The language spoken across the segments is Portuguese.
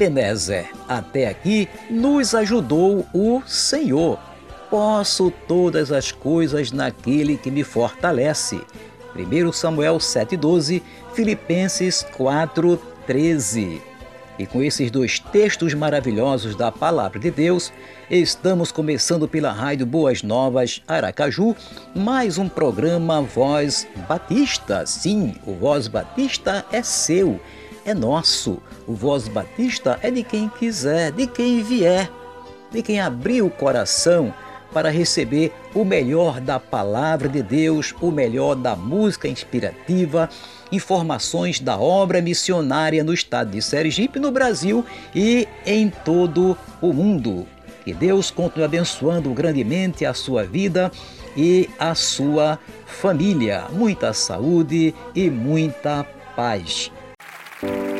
Ebenezer, até aqui nos ajudou o Senhor. Posso todas as coisas naquele que me fortalece. 1 Samuel 7,12, Filipenses 4,13. E com esses dois textos maravilhosos da Palavra de Deus, estamos começando pela Rádio Boas Novas Aracaju, mais um programa Voz Batista. Sim, o Voz Batista é seu é nosso. O Voz Batista é de quem quiser, de quem vier, de quem abrir o coração para receber o melhor da palavra de Deus, o melhor da música inspirativa, informações da obra missionária no estado de Sergipe, no Brasil e em todo o mundo. Que Deus continue abençoando grandemente a sua vida e a sua família. Muita saúde e muita paz. Thank you.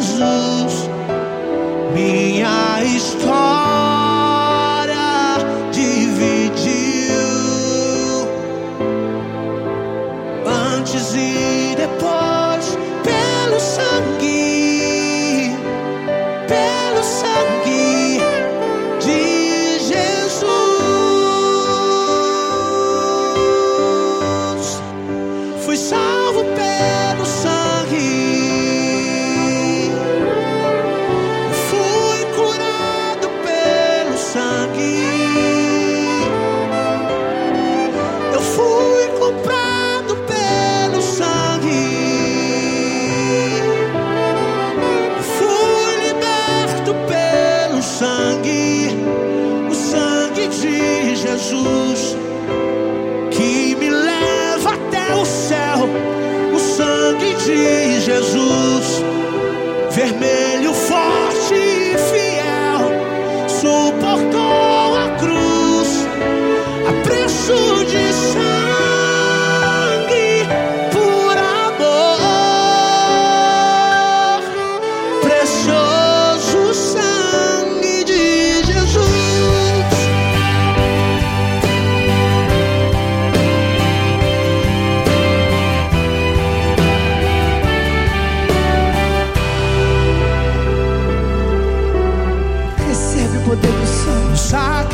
Jesus, minha história.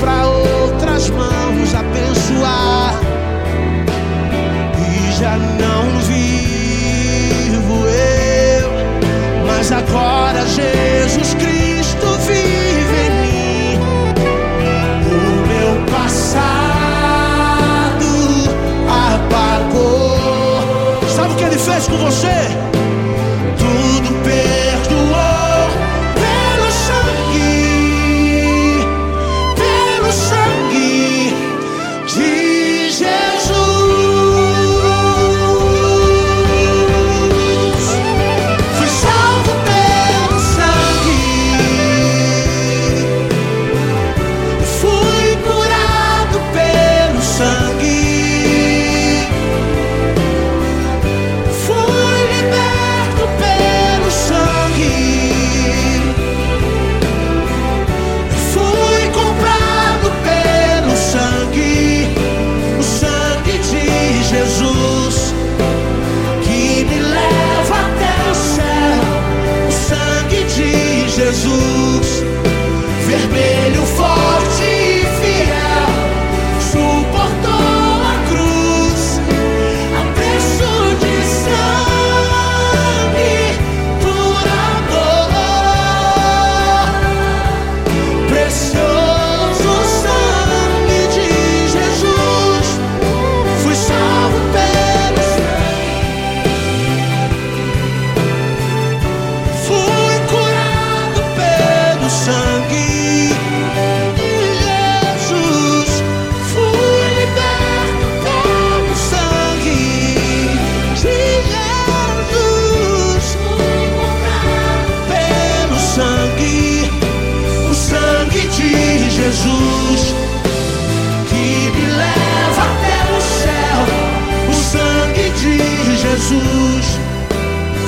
para outras mãos abençoar e já não vivo eu, mas agora Jesus Cristo vive em mim. O meu passado apagou. Sabe o que ele fez com você?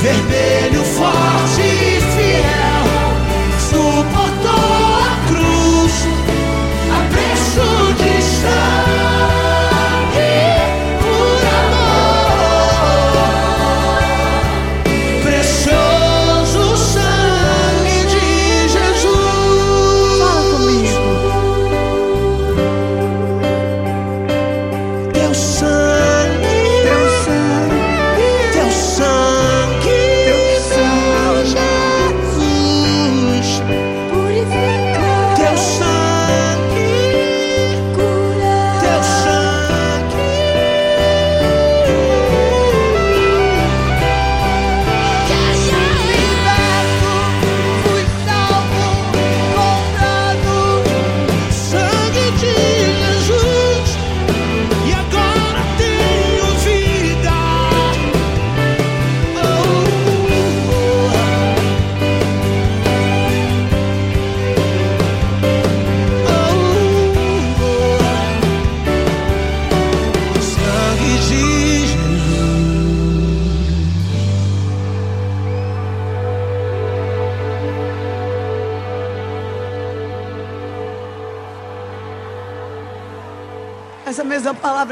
vermelho fora.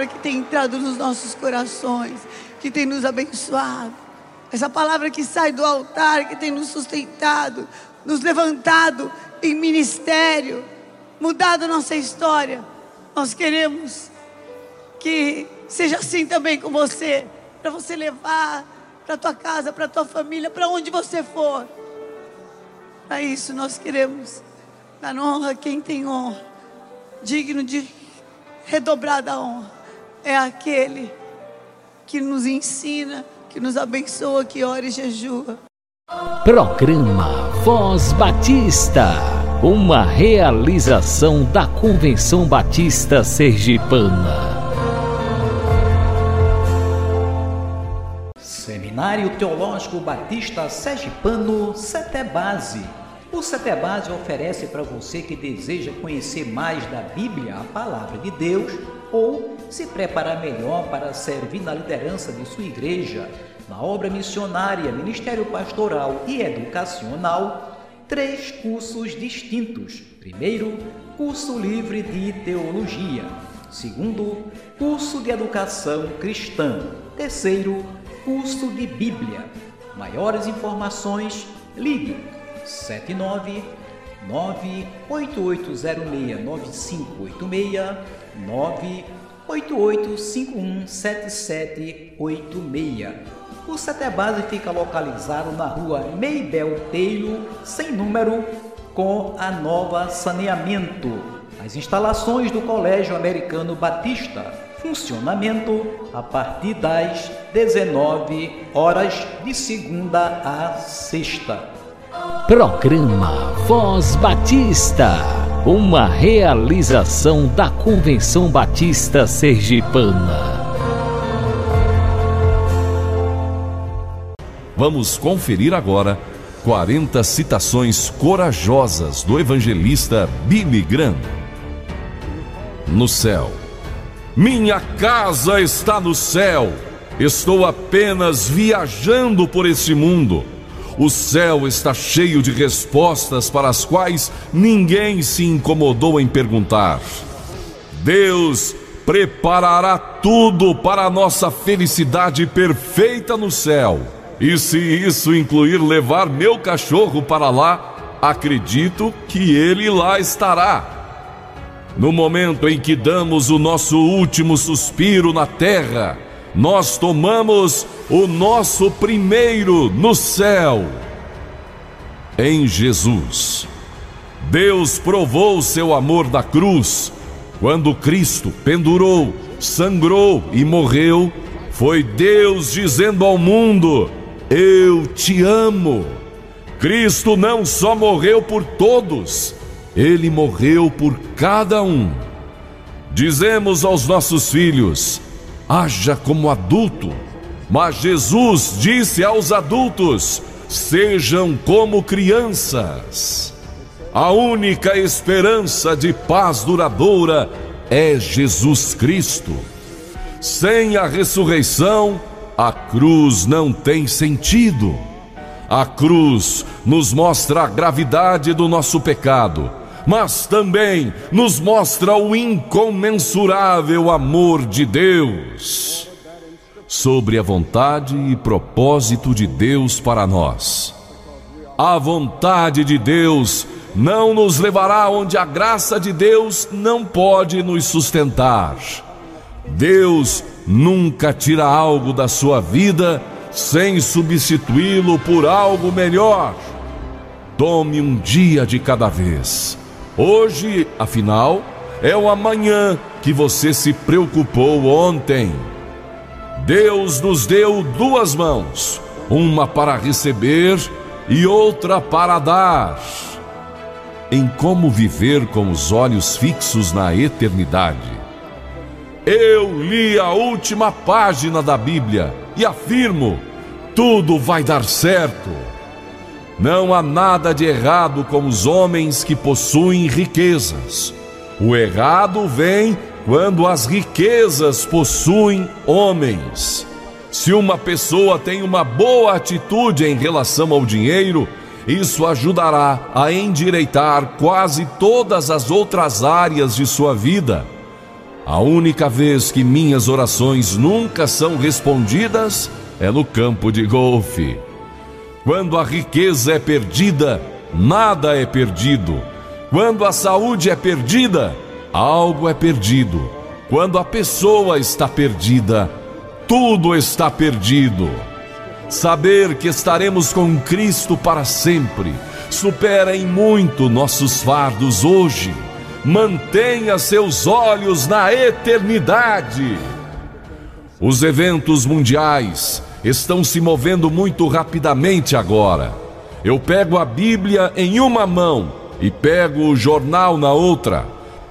Palavra que tem entrado nos nossos corações, que tem nos abençoado. Essa palavra que sai do altar, que tem nos sustentado, nos levantado em ministério, mudado nossa história. Nós queremos que seja assim também com você, para você levar para tua casa, para tua família, para onde você for. Para isso nós queremos dar honra a quem tem honra, digno de redobrada honra é aquele que nos ensina, que nos abençoa, que ora e jejua. Programa Voz Batista, uma realização da Convenção Batista Sergipana. Seminário Teológico Batista Sergipano, Setebase. O Setebase oferece para você que deseja conhecer mais da Bíblia, a palavra de Deus, ou se preparar melhor para servir na liderança de sua igreja, na obra missionária, ministério pastoral e educacional, três cursos distintos. Primeiro, curso livre de teologia. Segundo, curso de educação cristã. Terceiro, curso de Bíblia. Maiores informações, ligue 79 98806 9586 988517786 O Setebase fica localizado na rua Meibel Teilo, sem número, com a nova saneamento. As instalações do Colégio Americano Batista. Funcionamento a partir das 19 horas de segunda a sexta. Programa Voz Batista. Uma realização da Convenção Batista Sergipana. Vamos conferir agora 40 citações corajosas do evangelista Billy Graham. No céu. Minha casa está no céu. Estou apenas viajando por este mundo. O céu está cheio de respostas para as quais ninguém se incomodou em perguntar. Deus preparará tudo para a nossa felicidade perfeita no céu. E se isso incluir levar meu cachorro para lá, acredito que ele lá estará. No momento em que damos o nosso último suspiro na terra, nós tomamos o nosso primeiro no céu. Em Jesus. Deus provou seu amor na cruz. Quando Cristo pendurou, sangrou e morreu, foi Deus dizendo ao mundo: eu te amo. Cristo não só morreu por todos, ele morreu por cada um. Dizemos aos nossos filhos: haja como adulto. Mas Jesus disse aos adultos: sejam como crianças. A única esperança de paz duradoura é Jesus Cristo. Sem a ressurreição, a cruz não tem sentido. A cruz nos mostra a gravidade do nosso pecado, mas também nos mostra o incomensurável amor de Deus. Sobre a vontade e propósito de Deus para nós. A vontade de Deus não nos levará onde a graça de Deus não pode nos sustentar. Deus nunca tira algo da sua vida sem substituí-lo por algo melhor. Tome um dia de cada vez. Hoje, afinal, é o amanhã que você se preocupou ontem. Deus nos deu duas mãos, uma para receber e outra para dar. Em como viver com os olhos fixos na eternidade eu li a última página da Bíblia e afirmo: tudo vai dar certo. Não há nada de errado com os homens que possuem riquezas. O errado vem quando as riquezas possuem homens. Se uma pessoa tem uma boa atitude em relação ao dinheiro, isso ajudará a endireitar quase todas as outras áreas de sua vida. A única vez que minhas orações nunca são respondidas é no campo de golfe. Quando a riqueza é perdida, nada é perdido. Quando a saúde é perdida, algo é perdido. Quando a pessoa está perdida, tudo está perdido. Saber que estaremos com Cristo para sempre supera em muito nossos fardos hoje mantenha seus olhos na eternidade. Os eventos mundiais estão se movendo muito rapidamente agora. Eu pego a Bíblia em uma mão e pego o jornal na outra,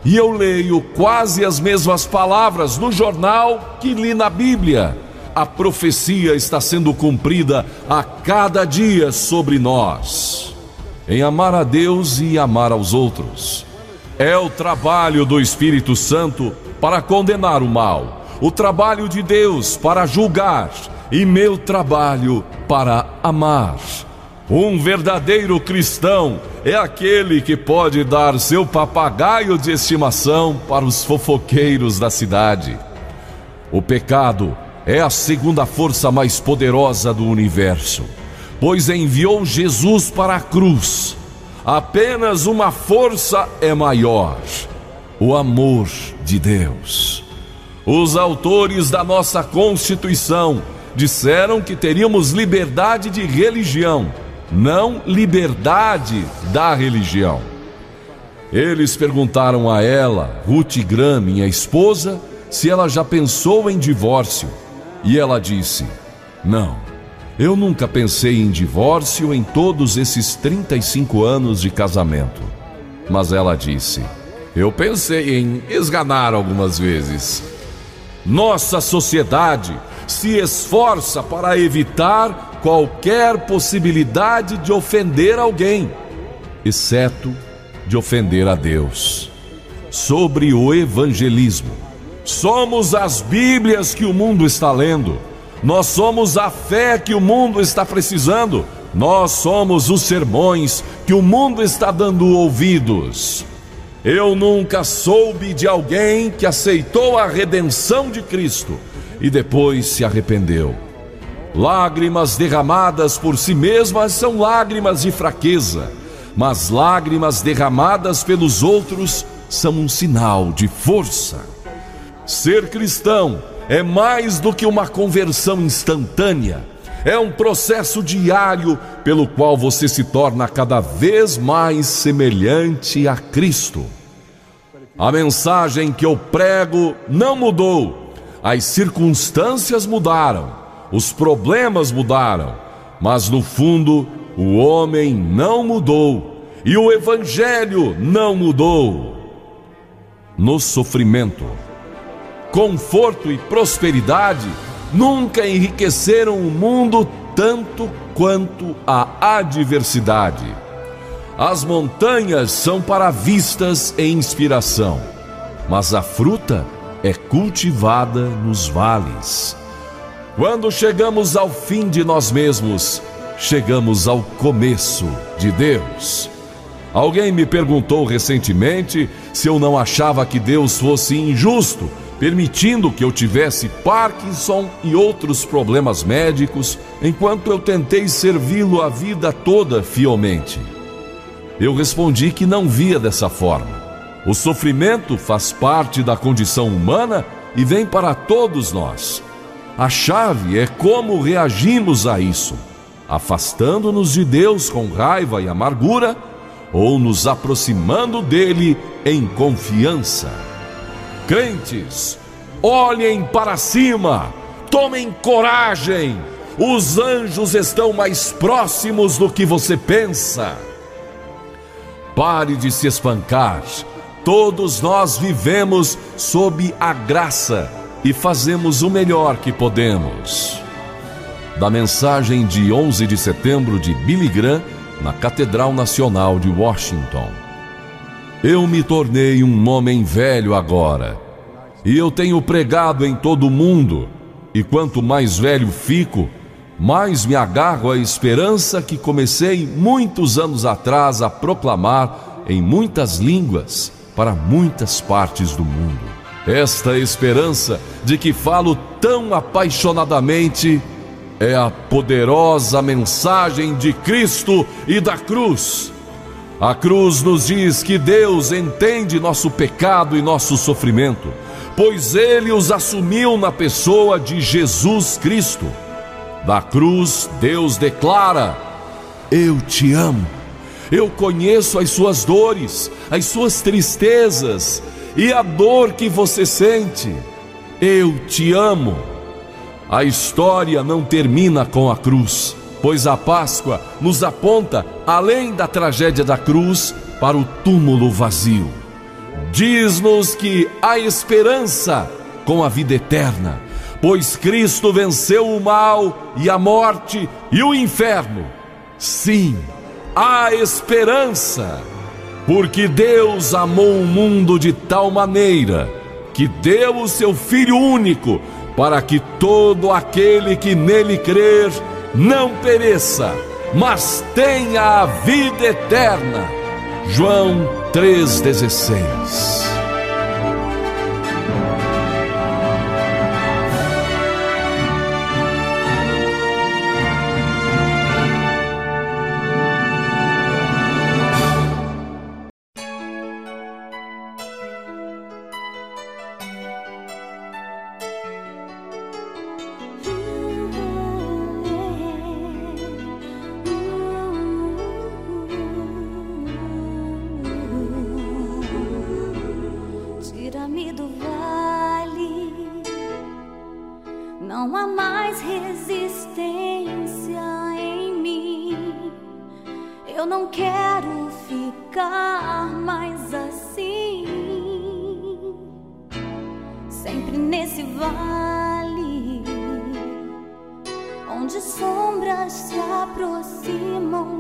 e eu leio quase as mesmas palavras no jornal que li na Bíblia. A profecia está sendo cumprida a cada dia sobre nós, em amar a Deus e amar aos outros. É o trabalho do Espírito Santo para condenar o mal, o trabalho de Deus para julgar e meu trabalho para amar. Um verdadeiro cristão é aquele que pode dar seu papagaio de estimação para os fofoqueiros da cidade. O pecado é a segunda força mais poderosa do universo, pois enviou Jesus para a cruz apenas uma força é maior: o amor de Deus. Os autores da nossa Constituição disseram que teríamos liberdade de religião, não liberdade da religião. Eles perguntaram a ela, Ruth Gram, minha esposa, se ela já pensou em divórcio. E ela disse: Não, eu nunca pensei em divórcio em todos esses 35 anos de casamento. Mas ela disse: Eu pensei em esganar algumas vezes. Nossa sociedade se esforça para evitar qualquer possibilidade de ofender alguém, exceto de ofender a Deus. Sobre o evangelismo. Somos as Bíblias que o mundo está lendo. Nós somos a fé que o mundo está precisando. Nós somos os sermões que o mundo está dando ouvidos. Eu nunca soube de alguém que aceitou a redenção de Cristo e depois se arrependeu. Lágrimas derramadas por si mesmas são lágrimas de fraqueza mas lágrimas derramadas pelos outros são um sinal de força. Ser cristão é mais do que uma conversão instantânea, é um processo diário pelo qual você se torna cada vez mais semelhante a Cristo. A mensagem que eu prego não mudou, as circunstâncias mudaram, os problemas mudaram, mas no fundo o homem não mudou e o evangelho não mudou. No sofrimento, conforto e prosperidade nunca enriqueceram o mundo tanto quanto a adversidade. As montanhas são para vistas e inspiração, mas a fruta é cultivada nos vales. Quando chegamos ao fim de nós mesmos, chegamos ao começo de Deus. Alguém me perguntou recentemente se eu não achava que Deus fosse injusto, permitindo que eu tivesse Parkinson e outros problemas médicos, enquanto eu tentei servi-lo a vida toda fielmente. Eu respondi que não via dessa forma. O sofrimento faz parte da condição humana e vem para todos nós. A chave é como reagimos a isso afastando-nos de Deus com raiva e amargura, ou nos aproximando dele em confiança. Crentes, olhem para cima, tomem coragem, os anjos estão mais próximos do que você pensa. Pare de se espancar, todos nós vivemos sob a graça e fazemos o melhor que podemos da mensagem de 11 de setembro de Billy Graham na Catedral Nacional de Washington. Eu me tornei um homem velho agora, e eu tenho pregado em todo o mundo, e quanto mais velho fico, mais me agarro à esperança que comecei muitos anos atrás a proclamar em muitas línguas para muitas partes do mundo. Esta esperança de que falo tão apaixonadamente é a poderosa mensagem de Cristo e da cruz. A cruz nos diz que Deus entende nosso pecado e nosso sofrimento, pois Ele os assumiu na pessoa de Jesus Cristo. Da cruz, Deus declara: Eu te amo. Eu conheço as suas dores, as suas tristezas e a dor que você sente. Eu te amo. A história não termina com a cruz, pois a Páscoa nos aponta além da tragédia da cruz para o túmulo vazio. Diz-nos que há esperança com a vida eterna, pois Cristo venceu o mal e a morte e o inferno. Sim, há esperança, porque Deus amou o mundo de tal maneira que deu o seu Filho único para que todo aquele que nele crer não pereça, mas tenha a vida eterna. João 3,16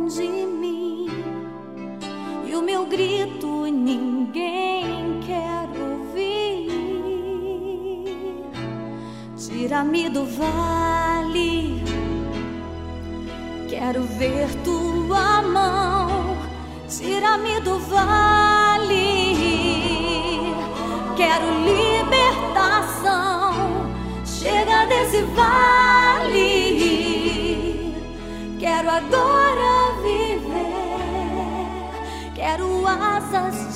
de mim. E o meu grito ninguém quer Tira-me do vale, quero ver tua mão. Tira-me do vale, quero libertação. Chega desse vale, quero agora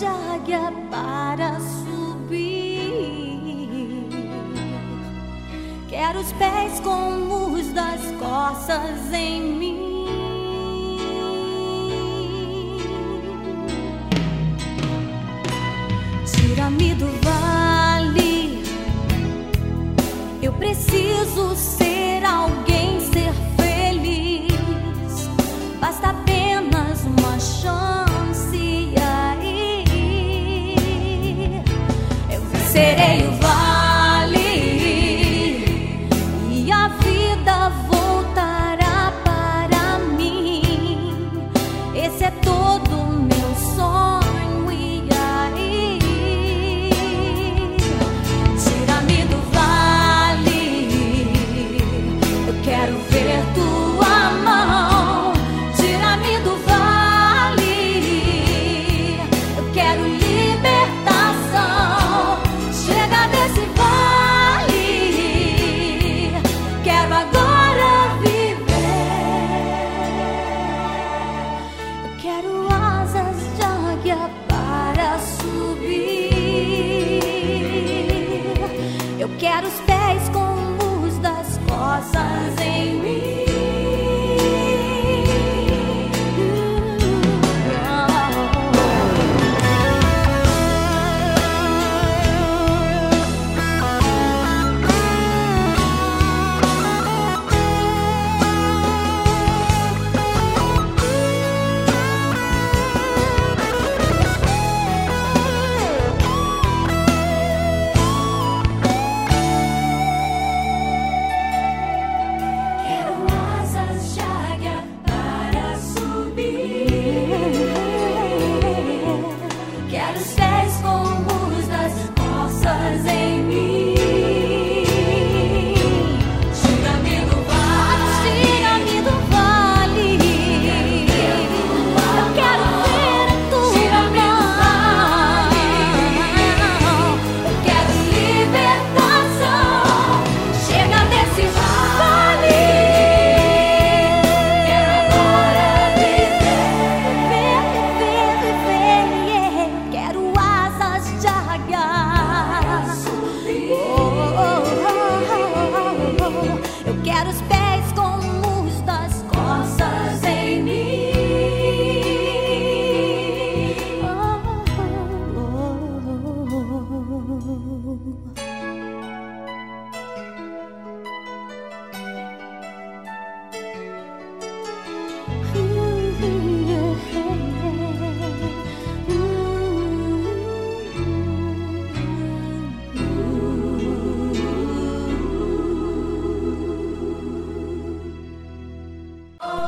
de águia para Quero os pés como os das costas em mim. Tira-me do vale. Eu preciso ser alguém, ser feliz. Basta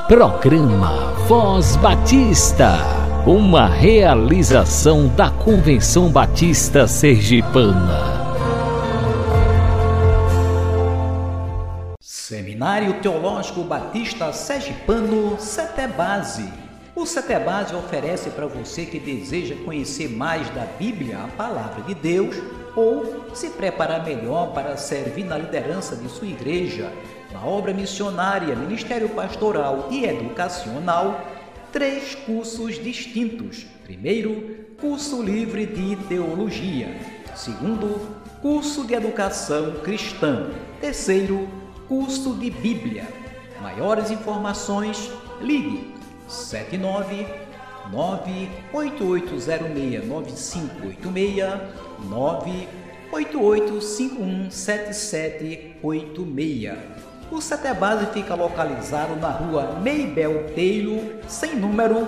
Programa Voz Batista, uma realização da Convenção Batista Sergipana. Seminário Teológico Batista Sergipano Setebase. O Setebase oferece para você que deseja conhecer mais da Bíblia, a palavra de Deus, ou se preparar melhor para servir na liderança de sua igreja na obra missionária, ministério pastoral e educacional, três cursos distintos. Primeiro, curso livre de teologia. Segundo, curso de educação cristã. Terceiro, curso de Bíblia. Maiores informações, ligue 79 98806 9586 9 88517786. O Setebase fica localizado na rua Meibel Teilo, sem número,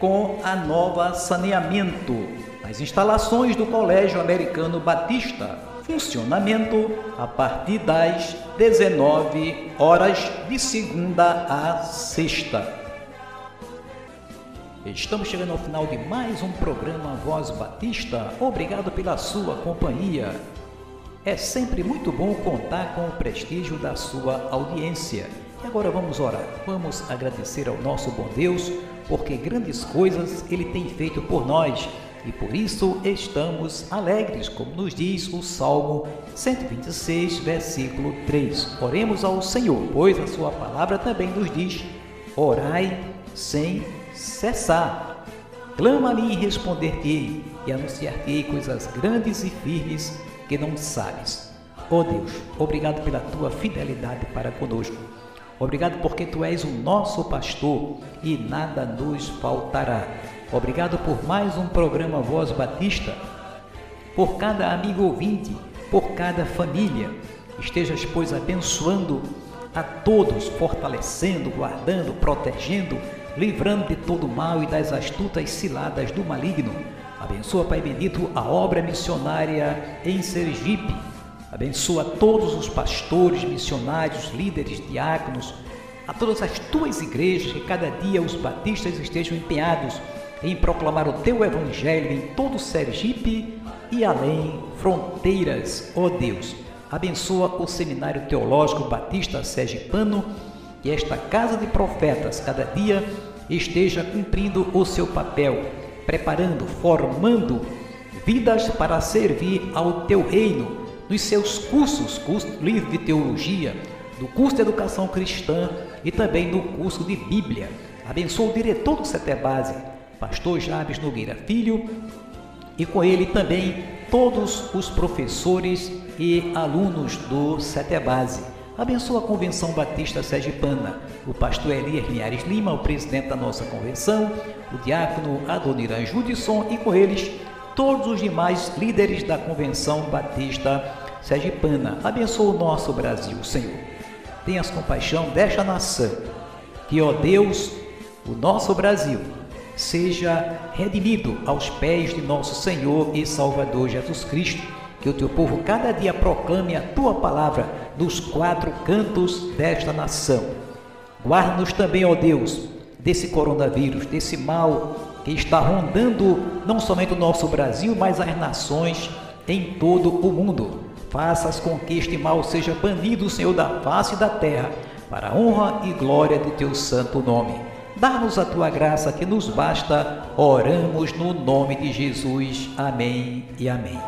com a nova saneamento. As instalações do Colégio Americano Batista. Funcionamento a partir das 19 horas de segunda a sexta. Estamos chegando ao final de mais um programa Voz Batista. Obrigado pela sua companhia. É sempre muito bom contar com o prestígio da sua audiência. E agora vamos orar. Vamos agradecer ao nosso bom Deus, porque grandes coisas ele tem feito por nós e por isso estamos alegres, como nos diz o Salmo 126, versículo 3. Oremos ao Senhor, pois a sua palavra também nos diz: orai sem cessar. Clama a mim e responder-te-ei, e anunciar-te-ei coisas grandes e firmes que não sabes. Oh Deus, obrigado pela tua fidelidade para conosco. Obrigado porque tu és o nosso pastor e nada nos faltará. Obrigado por mais um programa Voz Batista, por cada amigo ouvinte, por cada família. Estejas, pois, abençoando a todos, fortalecendo, guardando, protegendo livrando de todo mal e das astutas ciladas do maligno. Abençoa, Pai bendito, a obra missionária em Sergipe. Abençoa todos os pastores, missionários, líderes, diáconos, a todas as tuas igrejas, que cada dia os batistas estejam empenhados em proclamar o teu evangelho em todo Sergipe e além fronteiras, ó Deus. Abençoa o Seminário Teológico Batista Sergipano que esta casa de profetas cada dia esteja cumprindo o seu papel, preparando, formando vidas para servir ao teu reino, nos seus cursos, curso livre de teologia, do curso de educação cristã e também no curso de Bíblia. Abençoa o diretor do Setebase, pastor Jabes Nogueira Filho, e com ele também todos os professores e alunos do Setebase. Abençoa a Convenção Batista Sergipana, o pastor Elias Linhares Lima, o presidente da nossa convenção, o diácono Adoniran Judson e com eles todos os demais líderes da Convenção Batista Sergipana. Abençoa o nosso Brasil, Senhor. Tenhas compaixão desta nação, que, ó Deus, o nosso Brasil seja redimido aos pés de nosso Senhor e Salvador Jesus Cristo que o teu povo cada dia proclame a tua palavra nos quatro cantos desta nação. Guarda-nos também, ó Deus, desse coronavírus, desse mal que está rondando não somente o nosso Brasil, mas as nações em todo o mundo. Faças com que este mal seja banido, Senhor, da face da terra, para a honra e glória do teu santo nome. Dá-nos a tua graça que nos basta. Oramos no nome de Jesus. Amém e amém.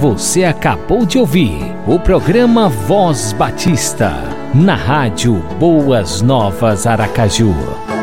Você acabou de ouvir o programa Voz Batista, na rádio Boas Novas Aracaju.